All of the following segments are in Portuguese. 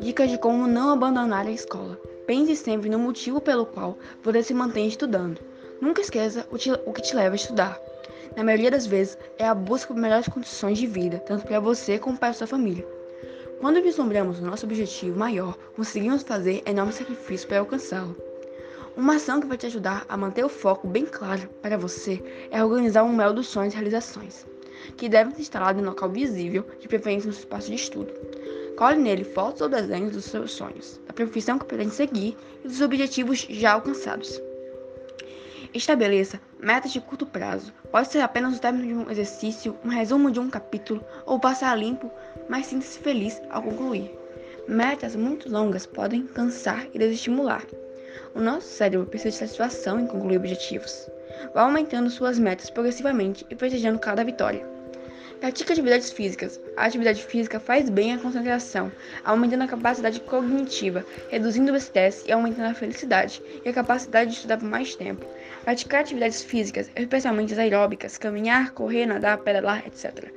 Dicas de como não abandonar a escola. Pense sempre no motivo pelo qual você se mantém estudando. Nunca esqueça o que te leva a estudar. Na maioria das vezes, é a busca por melhores condições de vida, tanto para você como para sua família. Quando vislumbramos nosso objetivo maior, conseguimos fazer enormes sacrifícios para alcançá-lo. Uma ação que vai te ajudar a manter o foco bem claro para você é organizar um mel dos sonhos e realizações, que deve ser instalado em local visível, de preferência no espaço de estudo. Cole nele fotos ou desenhos dos seus sonhos, da profissão que pretende seguir e dos objetivos já alcançados. Estabeleça metas de curto prazo. Pode ser apenas o término de um exercício, um resumo de um capítulo ou passar limpo, mas sinta-se feliz ao concluir. Metas muito longas podem cansar e desestimular. O nosso cérebro precisa de satisfação em concluir objetivos. Vá aumentando suas metas progressivamente e festejando cada vitória. Pratique atividades físicas. A atividade física faz bem à concentração, aumentando a capacidade cognitiva, reduzindo o estresse e aumentando a felicidade e a capacidade de estudar por mais tempo. Praticar atividades físicas, especialmente as aeróbicas, caminhar, correr, nadar, pedalar, etc.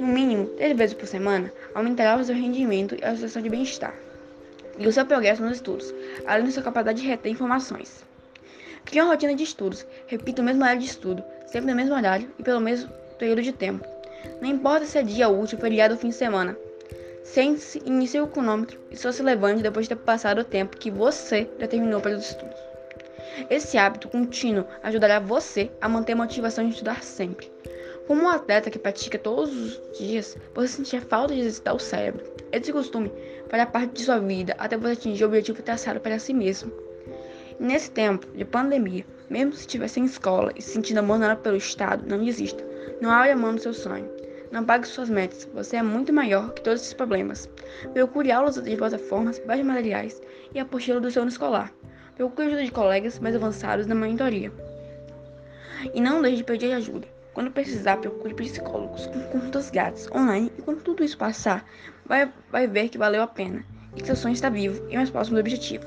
No mínimo, três vezes por semana, aumentará o seu rendimento e a sensação de bem-estar. E o seu progresso nos estudos, além da sua capacidade de reter informações. Crie uma rotina de estudos. Repita o mesmo horário de estudo, sempre no mesmo horário e pelo mesmo período de tempo. Não importa se é dia útil, feriado ou fim de semana. Sente-se, inicie o cronômetro e só se levante depois de ter passado o tempo que você determinou para os estudos. Esse hábito contínuo ajudará você a manter a motivação de estudar sempre. Como um atleta que pratica todos os dias, você sentir falta de exercitar o cérebro. Esse costume fará parte de sua vida até você atingir o objetivo traçado para si mesmo. nesse tempo de pandemia, mesmo se estiver sem escola e se sentindo abandonado pelo Estado, não desista. Não abra mão do seu sonho. Não pague suas metas. Você é muito maior que todos esses problemas. Procure aulas de plataformas, baixos materiais e apostila do seu ano escolar. Procure ajuda de colegas mais avançados na monitoria. E não deixe de pedir ajuda. Quando precisar, procure psicólogos com contas grátis online e quando tudo isso passar, vai, vai ver que valeu a pena e que seu sonho está vivo e mais próximo do objetivo.